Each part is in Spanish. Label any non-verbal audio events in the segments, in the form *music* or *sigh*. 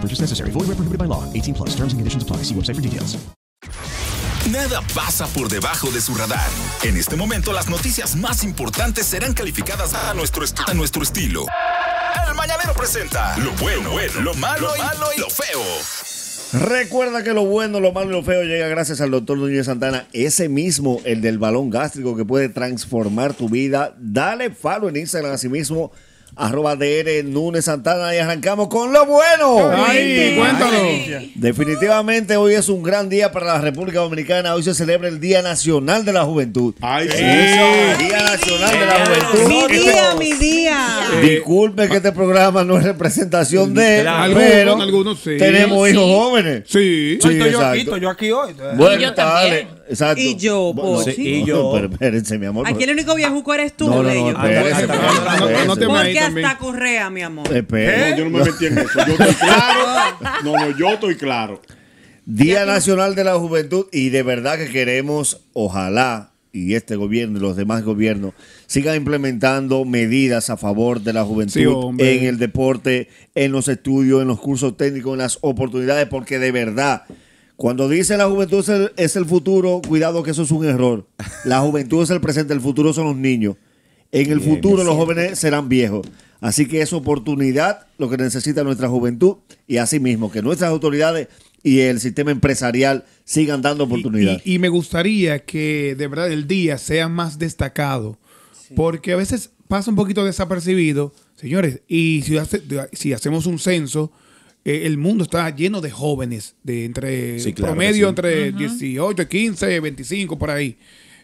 Purchase necessary. Void where prohibited by law. 18 plus. Terms and conditions apply. See website for details. Nada pasa por debajo de su radar. En este momento las noticias más importantes serán calificadas a nuestro, est- a nuestro estilo. El Mañanero presenta lo bueno, lo malo, lo malo y lo feo. Recuerda que lo bueno, lo malo y lo feo llega gracias al doctor Núñez Santana, ese mismo, el del balón gástrico que puede transformar tu vida. Dale follow en Instagram, así mismo, arroba DR Núñez Santana y arrancamos con lo bueno. Ay, cuéntalo. Definitivamente hoy es un gran día para la República Dominicana. Hoy se celebra el Día Nacional de la Juventud. Ay, sí. Día Nacional de la Juventud. Mi día, mi día. Disculpe que este programa no es representación de, Claro. pero Algunos, algunos sí. tenemos Sí. hijos jóvenes. Sí. Sí, estoy yo exacto. aquí, estoy yo aquí hoy. Bueno, yo dale, también. Exacto. Y yo, Pochi. sí, Y yo. Pero espérense, mi amor. Aquí el único viejuco eres tú, No, no, espérese, no, no, no te Porque también. hasta Correa, mi amor. Espere. No, yo no me metí en eso. Yo estoy *laughs* claro. No, no, yo estoy claro. Día Nacional de la Juventud y de verdad que queremos, ojalá, y este gobierno y los demás gobiernos sigan implementando medidas a favor de la juventud Sí, en el deporte, en los estudios, en los cursos técnicos, en las oportunidades, porque de verdad, cuando dicen la juventud es el, es el futuro, cuidado que eso es un error. La juventud es el presente, el futuro son los niños. En el futuro los jóvenes serán viejos. Así que es oportunidad lo que necesita nuestra juventud y asimismo que nuestras autoridades y el sistema empresarial sigan dando oportunidad. Y, y- y me gustaría que de verdad el día sea más destacado. Porque a veces pasa un poquito desapercibido. Señores, y si, hace- si hacemos un censo, eh, el mundo está lleno de jóvenes, de entre Sí, claro promedio que sí. entre 18, 15, 25, por ahí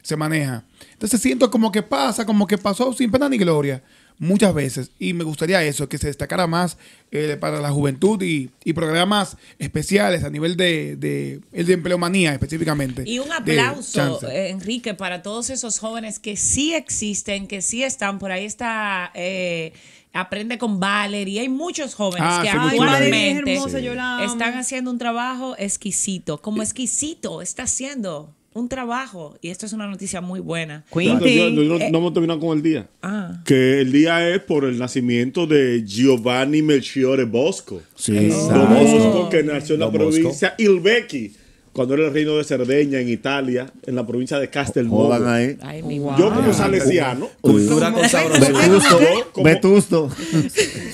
se maneja. Entonces siento como que pasa, como que pasó sin pena ni gloria muchas veces. Y me gustaría eso, que se destacara más eh, para la juventud y, y programas especiales a nivel de, de, el de empleomanía específicamente. Y un aplauso, eh, Enrique, para todos esos jóvenes que sí existen, que sí están. Por ahí está eh, Aprende con Valerie. Hay muchos jóvenes Ah, que sí, Valerie es actualmente hermosa, yo la amo. están haciendo un trabajo exquisito. Como exquisito está haciendo un trabajo. Y esto es una noticia muy buena. Yo- yo- yo no, no hemos terminado con el día. Ah. Que el día es por el nacimiento de Giovanni Melchiore Bosco. Sí. Don Bosco, que nació en la provincia Ilbequi, cuando era el reino de Cerdeña en Italia, en la provincia de Castelnuovo. Ahí. Ay, mi Yo como salesiano, Cultura con sabrosura. Vetusto, como- Vetusto.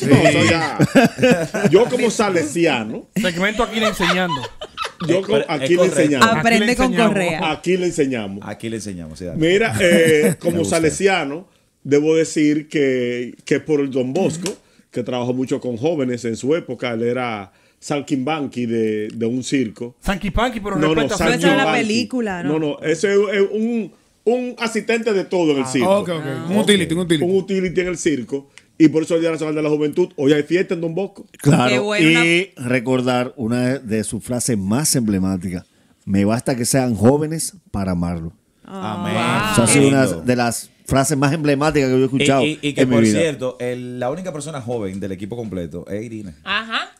no, eso ya. yo como salesiano, Segmento aquí le enseñando. yo aquí le enseñamos. Aprende Aquí le con. Correa. Aquí le enseñamos. Aquí le enseñamos. sí. Mira, eh, *laughs* como salesiano, debo decir que, que por el Don Bosco, que trabajó mucho con jóvenes en su época, él era salquimbanqui de, de un circo. Sanky Panky, pero No, no, Sanky Esa es la película, ¿no? No, no, ese es es un, un asistente de todo en el circo. Ok, ok. Un utility, un utility. Un utility en el circo. Y por eso el Día Nacional de la Juventud, hoy hay fiesta en Don Bosco. Claro. Qué bueno, y recordar una de sus frases más emblemáticas. Me basta que sean jóvenes para amarlo. Amén. Eso ha sido una de las frases más emblemáticas que yo he escuchado Y, y- y que en mi por vida. cierto, el- la única persona joven del equipo completo es Irina. Ajá.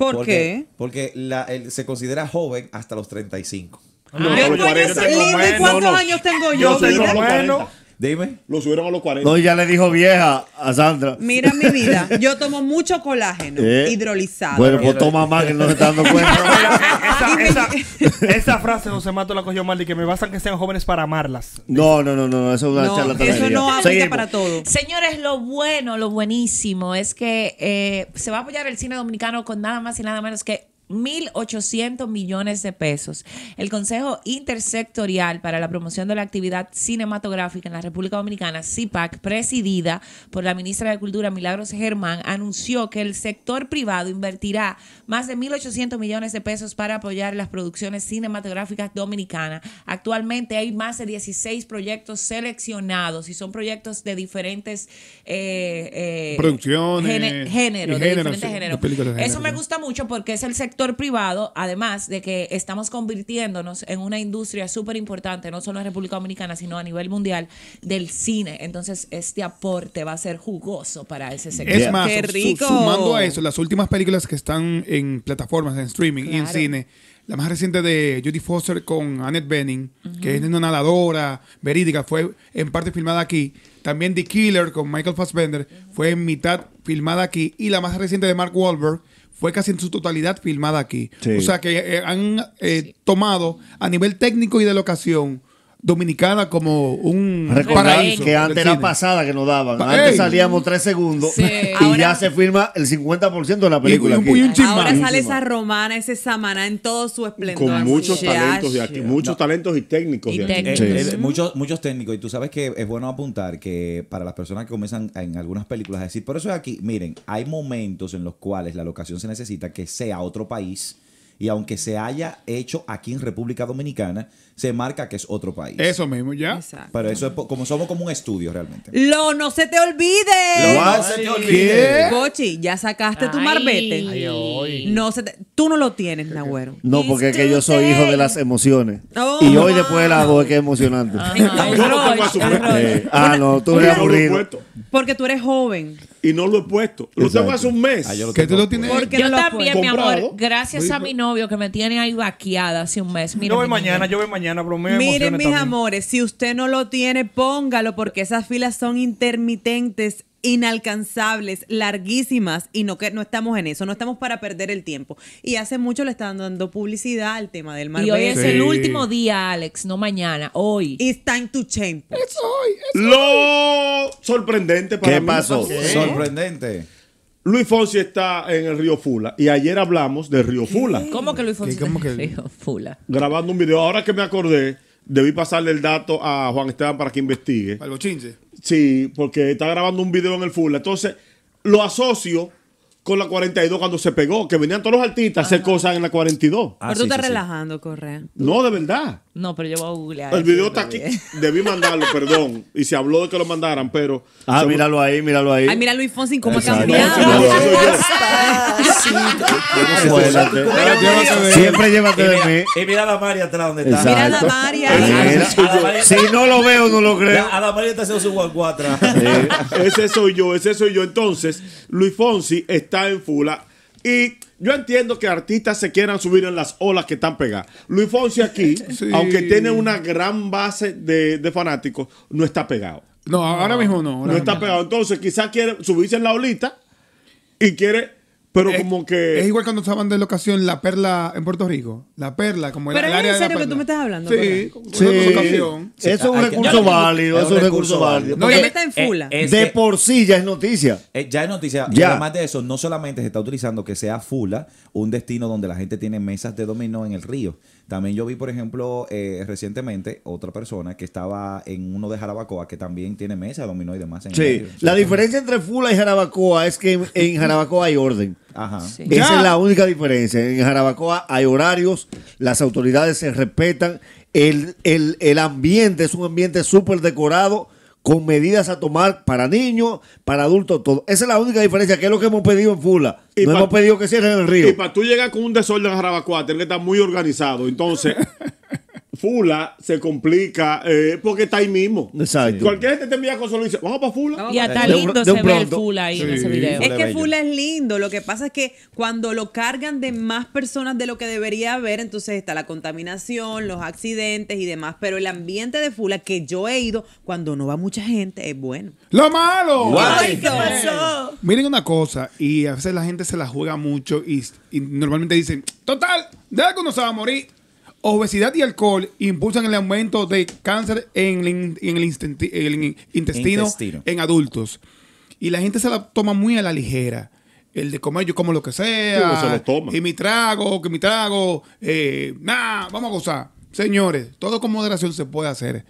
¿Por Porque- qué? Porque la- él se considera joven hasta los 35. No, Yo a los tengo 40. lindo, ¿y cuántos No, años tengo yo? subieron a vida? los 40. Dime. Lo subieron a los 40. No, y ya le dijo vieja a Sandra. Mira mi vida, *laughs* yo tomo mucho colágeno Eh, hidrolizado. Bueno, pues toma más que no se está dando cuenta. *laughs* esa, esa, *laughs* esa frase José Mato la cogió mal de que me bastan que sean jóvenes para amarlas. No, no, no, no, eso es una No, charlatanería. eso no aplica Seguimos. para todo. Señores, lo bueno, lo buenísimo es que eh, se va a apoyar el cine dominicano con nada más y nada menos que 1.800 millones de pesos. El Consejo Intersectorial para la Promoción de la Actividad Cinematográfica en la República Dominicana, CIPAC, presidida por la ministra de Cultura Milagros Germán, anunció que el sector privado invertirá más de 1.800 millones de pesos para apoyar las producciones cinematográficas dominicanas. Actualmente hay más de 16 proyectos seleccionados y son proyectos de diferentes eh, eh, Producciones gene- géneros, de diferentes sí, Eso género, me gusta mucho porque es el sector privado, además de que estamos convirtiéndonos en una industria súper importante, no solo en República Dominicana, sino a nivel mundial, del cine. Entonces, este aporte va a ser jugoso para ese sector. Es más, su- sumando a eso, las últimas películas que están en plataformas, en streaming y en Claro. cine, la más reciente de Judy Foster con Annette Bening, que es una nadadora verídica, fue en parte filmada aquí. También The Killer con Michael Fassbender fue en mitad filmada aquí. Y la más reciente de Mark Wahlberg fue casi en su totalidad filmada aquí. Sí. O sea que eh, han eh, tomado a nivel técnico y de locación dominicana como un paraíso que antes era cine. pasada que nos daban. Pa- Antes ey. salíamos tres segundos Sí. y Ahora- ya se firma el 50% de la película. Y un- aquí. y un chin Ahora sale esa romana, ese samaná en todo su esplendor. Con muchos talentos de aquí, muchos talentos y técnicos de aquí. Muchos, muchos técnicos. Y tú sabes que es bueno apuntar que para las personas que comienzan en algunas películas a decir, por eso es aquí, miren, hay momentos en los cuales la locación se necesita que sea otro país. Y aunque se haya hecho aquí en República Dominicana, se marca que es otro país. Eso mismo, ya. Pero eso es como somos como un estudio realmente. Lo no se te olvide. Lo no se te olvide. Pochi, ya sacaste tu marbete. No se te- tú no lo tienes, Nagüero. No, porque es que yo soy hijo de las emociones. Oh. y hoy después de las dos es que es emocionante. Yo lo tengo a su Eh, ah, no, tú eres aburrido. Porque tú eres joven. Y no lo he puesto. Lo tengo hace un mes. Que tú lo tienes. ¿Por qué Yo no lo has también, mi amor, Comprado. gracias a mi novio que me tiene ahí vaqueada hace un mes. Mira, Yo voy mi mañana, yo voy mañana, pero me Miren, mis también. amores, si usted no lo tiene, póngalo porque esas filas son intermitentes, inalcanzables, larguísimas y no que no estamos en eso, no estamos para perder el tiempo. Y hace mucho le están dando publicidad al tema del Y marbete. hoy es el último día, Alex, no mañana, hoy. It's time to change. Lo sorprendente para ¿Qué mí. pasó? Sorprendente. Luis Fonsi está en el río Fula y ayer hablamos de río Fula. ¿Cómo que Luis Fonsi ¿Qué? ¿Cómo te que? dijo? Fula? Grabando un video. Ahora que me acordé, debí pasarle el dato a Juan Esteban para que investigue. Al bochinche. Sí, porque está grabando un video en el Fula. Entonces, lo asocio con la 42 cuando se pegó, que venían todos los artistas a hacer cosas en la 42. Pero tú estás relajando, Correa. No, de verdad. No, pero yo voy a googlear. El video está aquí. Debí mandarlo, perdón. Y se habló de que lo mandaran, pero. Ah, míralo ahí, míralo ahí. Ay, mira Luis Fonsi cómo ha cambiado. Acuérdate. Siempre llévate de mí. Y mira a la María atrás donde está. Exacto. Mira a Damaria. Mira, si no lo veo, no lo creo. A la María está haciendo su guaguá atrás. ese soy yo, ese soy yo. Entonces, Luis Fonsi está en Fula. Y yo entiendo que artistas se quieran subir en las olas que están pegadas. Luis Fonsi aquí, *laughs* Sí. aunque tiene una gran base de, de fanáticos, no está pegado. No, ahora mismo no. ahora No está mismo. pegado. Entonces, quizás quiere subirse en la olita y quiere, pero como que. Es igual cuando estaban de locación La Perla en Puerto Rico. La Perla, como Pero el es área en serio que tú me estás hablando. Sí, con Sí. Eso es un recurso válido, es eso es un recurso válido. Porque él está en fula. Eh, es de que- por sí ya es noticia. Eh, ya es noticia. Y Ya. además de eso, no solamente se está utilizando que sea Fula, un destino donde la gente tiene mesas de dominó en el río. También yo vi, por ejemplo, eh, recientemente otra persona que estaba en uno de Jarabacoa que también tiene mesa dominó y demás. En el Sí, medio. la diferencia entre Fula y Jarabacoa es que en, en Jarabacoa hay orden. Ajá. Esa Ya. es la única diferencia. En Jarabacoa hay horarios, las autoridades se respetan, el, el- el ambiente es un ambiente súper decorado, con medidas a tomar para niños, para adultos, todo. Esa es la única diferencia, que es lo que hemos pedido en Fula. Y no hemos pedido que cierren el río. Y para tú llegar con un desorden a Jarabacoa, tienes que estar muy organizado. Entonces, *laughs* Fula se complica eh, porque está ahí mismo. Exacto. Cualquier gente te envía cosas y dice, vamos para Fula. Y hasta De un- lindo de un se ve el. Fula ahí en ese video. Es que. Fula es lindo. Lo que pasa es que cuando lo cargan de más personas de lo que debería haber, entonces está la contaminación, los accidentes y demás. Pero el ambiente de Fula que yo he ido cuando no va mucha gente es bueno. ¡Lo malo! Ay, ¿qué pasó? Miren una cosa, y a veces la gente se la juega mucho y, y normalmente dicen, total, de algo no se va a morir. Obesidad y alcohol impulsan el aumento de cáncer en el, in- en el instenti- en el intestino, Intestino. en adultos. Y la gente se la toma muy a la ligera. El de comer, yo como lo que sea. se lo toma. Y mi trago, que mi trago. Eh, nah, vamos a gozar. Señores, todo con moderación se puede hacer.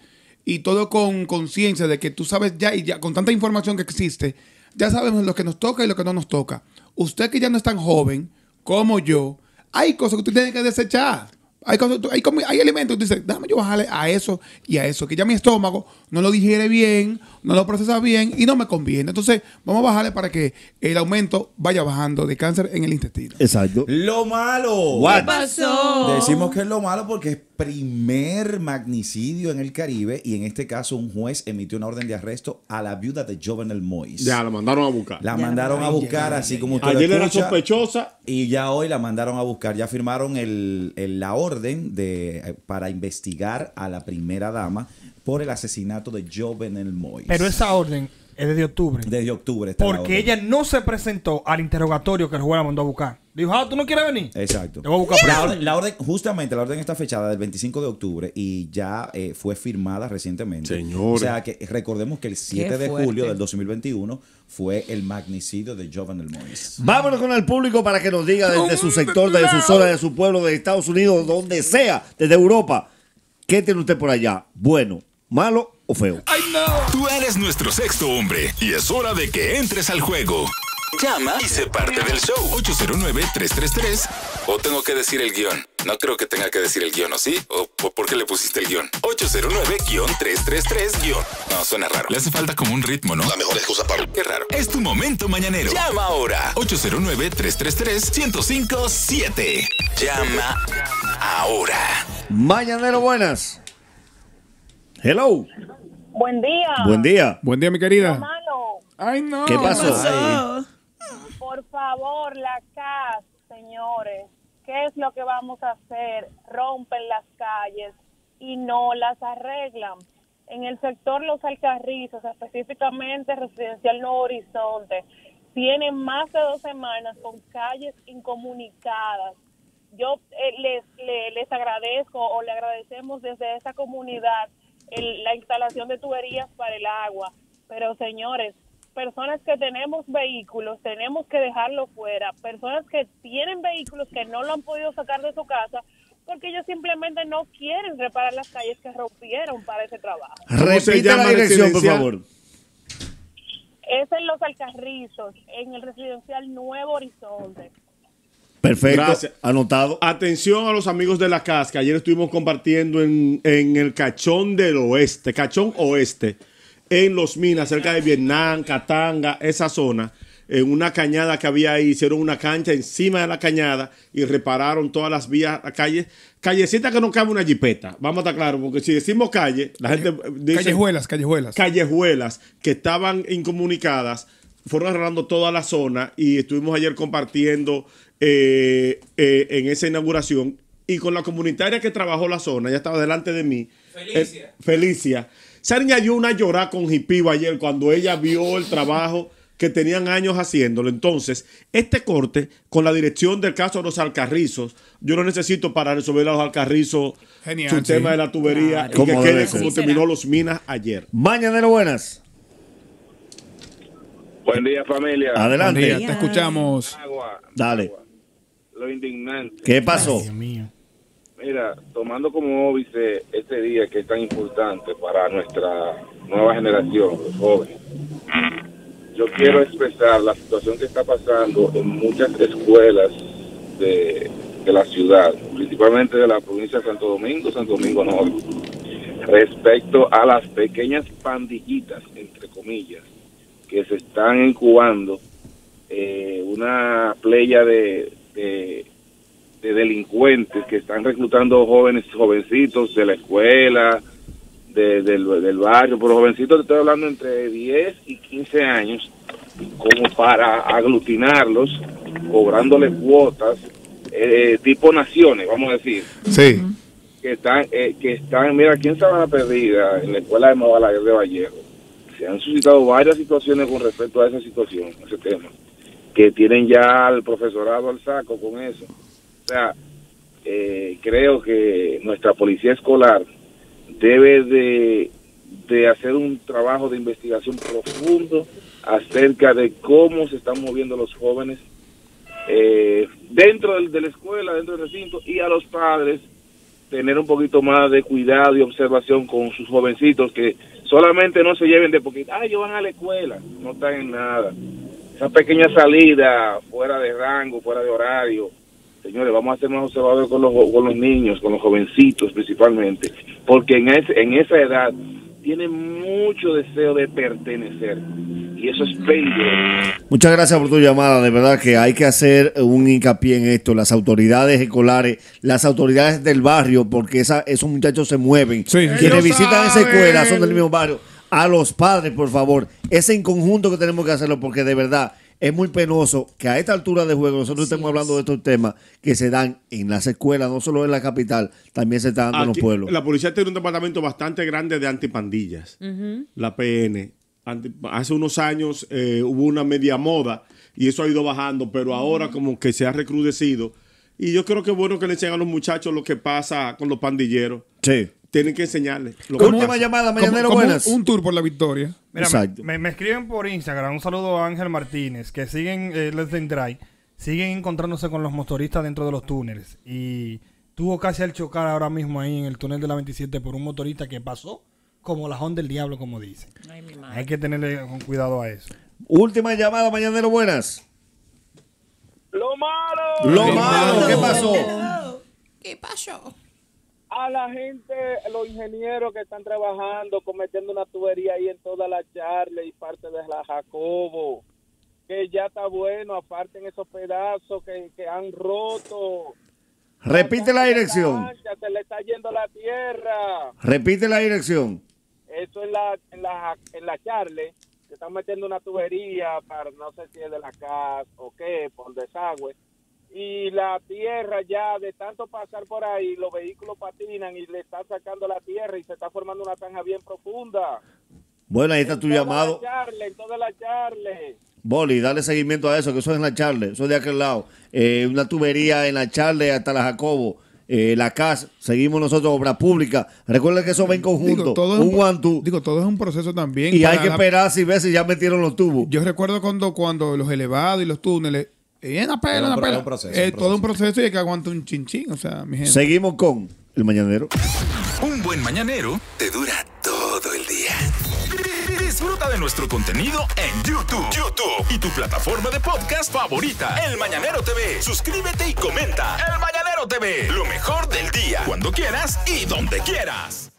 Y todo con conciencia de que tú sabes ya, y ya con tanta información que existe, ya sabemos lo que nos toca y lo que no nos toca. Usted que ya no es tan joven como yo, hay cosas que usted tiene que desechar. Hay, cosas, hay, hay alimentos que tú dices, déjame yo bajarle a eso y a eso, que ya mi estómago no lo digiere bien, no lo procesa bien y no me conviene. Entonces, vamos a bajarle para que el aumento vaya bajando de cáncer en el intestino. Exacto. Lo malo. What? ¿Qué pasó? Decimos que es lo malo porque es primer magnicidio en el Caribe y en este caso un juez emitió una orden de arresto a la viuda de Jovenel Mois. Ya, la mandaron a buscar. La Ya, mandaron a buscar, ya, así ya, como usted Ayer era escucha, sospechosa. Y ya hoy la mandaron a buscar. Ya firmaron el, el- la orden de, eh, para investigar a la primera dama por el asesinato de Jovenel Mois. Pero esa orden es desde octubre. Desde octubre. está Porque ella no se presentó al interrogatorio que el juez la mandó a buscar. Dijo, ah, ¿tú no quieres venir? Exacto. Te voy a buscar la, orden, la orden- justamente la orden está fechada del 25 de octubre y ya eh, fue firmada recientemente. Señores. O sea que recordemos que el 7 de fuerte. julio del 2021 fue el magnicidio de Jovenel Mois. Vámonos con el público para que nos diga desde su sector, desde su zona, de su pueblo, de Estados Unidos, donde sea, desde Europa. ¿Qué tiene usted por allá? ¿Bueno, malo o feo? Tú eres nuestro sexto hombre y es hora de que entres al juego. Llama y sé parte del show. 809-333. O tengo que decir el guion. No creo que tenga que decir el guion, ¿o sí? ¿O po- por qué le pusiste el guion? 809-333 guion. No, suena raro. Le hace falta como un ritmo, ¿no? La mejor excusa para... Qué raro. Es tu momento mañanero. Llama ahora. 809-333-1057. Llama ahora. Mañanero, buenas. Hello. Buen día. Buen día. Buen día, mi querida. Hermano, Ay, no. ¿Qué pasó? por favor, la CAS, señores, ¿qué es lo que vamos a hacer? Rompen las calles y no las arreglan. En el sector Los Alcarrizos, específicamente Residencial Nuevo Horizonte, tienen más de dos semanas con calles incomunicadas. Yo eh, les, le- les agradezco o le agradecemos desde esa comunidad el- la instalación de tuberías para el agua. Pero señores, personas que tenemos vehículos, tenemos que dejarlo fuera. Personas que tienen vehículos que no lo han podido sacar de su casa porque ellos simplemente no quieren reparar las calles que rompieron para ese trabajo. Repita la dirección, por favor. Es en Los Alcarrizos, en el residencial Nuevo Horizonte. Perfecto. Gracias. Anotado. Atención a los amigos de la CAS, que ayer estuvimos compartiendo en, en el Cachón del Oeste, Cachón Oeste, en Los Minas, cerca de Vietnam, Catanga, esa zona. En una cañada que había ahí, hicieron una cancha encima de la cañada y repararon todas las vías, la calle, callecita que no cabe una jipeta. Vamos a estar claros, porque si decimos calle, la gente dice Callejuelas, callejuelas. callejuelas que estaban incomunicadas, fueron arreglando toda la zona y estuvimos ayer compartiendo eh, eh, en esa inauguración y con la comunitaria que trabajó la zona, ya estaba delante de mí. Felicia. Eh, Felicia. Se añadió una llorada con Jipiba ayer cuando ella vio el trabajo que tenían años haciéndolo. Entonces, este corte con la dirección del caso de los alcarrizos, yo lo necesito para resolver a los alcarrizos Genial, su sí. tema de la tubería Claro. y que quede como terminó los minas ayer. Mañanero, buenas. Buen día, familia. Adelante. Buen día, te escuchamos. Agua, Dale. Lo indignante. ¿Qué pasó? Mira, tomando como óbice este día que es tan importante para nuestra nueva generación, los jóvenes, yo quiero expresar la situación que está pasando en muchas escuelas de, de la ciudad, principalmente de la provincia de Santo Domingo, Santo Domingo Norte, respecto a las pequeñas pandillitas, entre comillas, que se están incubando eh, una playa de, de, de delincuentes que están reclutando jóvenes, jovencitos de la escuela, de- del, del barrio, pero jovencitos te estoy hablando entre 10 y 15 años, como para aglutinarlos, cobrándole cuotas, eh, tipo naciones, vamos a decir. Sí. que están, eh, que están, mira, aquí en Sabana Perdida, en la escuela de Mabalaguer de Vallejo, se han suscitado varias situaciones con respecto a esa situación, ese tema, que tienen ya al profesorado al saco con eso. O sea, eh, creo que nuestra policía escolar debe de, de hacer un trabajo de investigación profundo acerca de cómo se están moviendo los jóvenes eh, dentro del- de la escuela, dentro del recinto, y a los padres tener un poquito más de cuidado y observación con sus jovencitos que solamente no se lleven de poquito, ah, ellos van a la escuela, no están en nada. Esa pequeña salida fuera de rango, fuera de horario, señores, vamos a ser más observadores con los, con los niños, con los jovencitos principalmente, porque en, ese- en esa edad tienen mucho deseo de pertenecer y eso es peligroso. Muchas gracias por tu llamada. De verdad que hay que hacer un hincapié en esto. Las autoridades escolares, las autoridades del barrio, porque esa, esos muchachos se mueven. Quienes Ellos visitan esa saben. escuela son del mismo barrio. A los padres, por favor. Ese en conjunto que tenemos que hacerlo, porque de verdad es muy penoso que a esta altura de juego nosotros estemos hablando de estos temas que se dan en las escuelas, no solo en la capital, también se están dando en los pueblos. La policía tiene un departamento bastante grande de antipandillas. la PN. Ante- Hace unos años eh, hubo una media moda y eso ha ido bajando, pero ahora como que se ha recrudecido. Y yo creo que es bueno que le enseñen a los muchachos lo que pasa con los pandilleros. Sí. Tienen que que Última pasa. llamada, Como- Mañanero, como un- buenas. Un, tour por la victoria. Mira, me, me- me escriben por Instagram, un saludo a Ángel Martínez, que siguen, eh, Let's Drive, siguen encontrándose con los motoristas dentro de los túneles. Y tuvo casi al chocar ahora mismo ahí en el túnel de la 27 por un motorista que pasó como la Honda del diablo, como dicen. Hay que tenerle con cuidado a eso. Última llamada, Mañanero, buenas. Lo malo. Lo malo, ¿qué pasó? ¿Qué pasó? A la gente, los ingenieros que están trabajando, cometiendo una tubería ahí en toda la charla y parte de la Jacobo, que ya está bueno, aparten esos pedazos que, que han roto. Repite la dirección. Ya se le está yendo la tierra. Repite la dirección. Eso en la, en la, en la Charle, se están metiendo una tubería para, no sé si es de la casa o qué, por desagüe. Y la tierra ya, de tanto pasar por ahí, los vehículos patinan y le están sacando la tierra y se está formando una zanja bien profunda. Bueno, ahí está tu En llamado. la Charle, en toda la Charle. Boli, dale seguimiento a eso, que eso es en la Charle, eso es de aquel lado. Eh, una tubería en la Charle hasta la Jacobo. Eh, la CAS, seguimos nosotros, obra pública. Recuerden que eso va en conjunto. Digo, todo es un un- one, two. Digo, todo es un proceso también. Y hay que la- esperar si ves si ya metieron los tubos. Yo recuerdo cuando, cuando los elevados y los túneles. Eh, una pela, Es un una pela. es un proceso, Eh, un Todo un proceso y hay que aguantar un chinchín. O sea, mi gente. Seguimos con el mañanero. Un buen mañanero te dura todo el día. Disfruta de nuestro contenido en YouTube. YouTube y tu plataforma de podcast favorita. El Mañanero TV. Suscríbete y comenta. El Mañanero TV. Lo mejor del día. Cuando quieras y donde quieras.